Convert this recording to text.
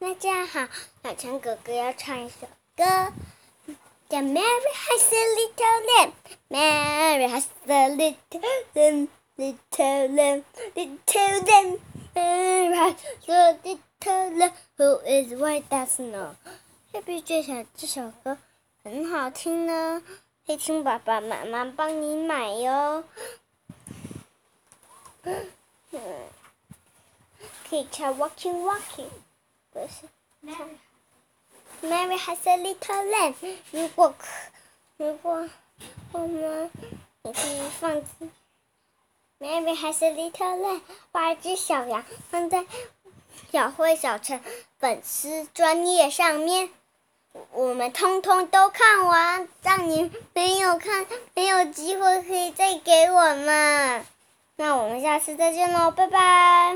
大家好，小强哥哥要唱一首歌，叫《Mary Has a Little Lamb》。Mary has a little lamb, little lamb, little lamb. Mary has a little lamb who is white as snow。是不是这首这首歌很好听呢？可以请爸爸妈妈帮你买哟。嗯，可以唱 Walking Walking。不是，Mary has a little lamb。如果可，如果我们，你可以放，Mary has a little lamb，把一只小羊放在小慧小陈粉丝专页上面，我们通通都看完，让你没有看没有机会可以再给我们。那我们下次再见喽，拜拜。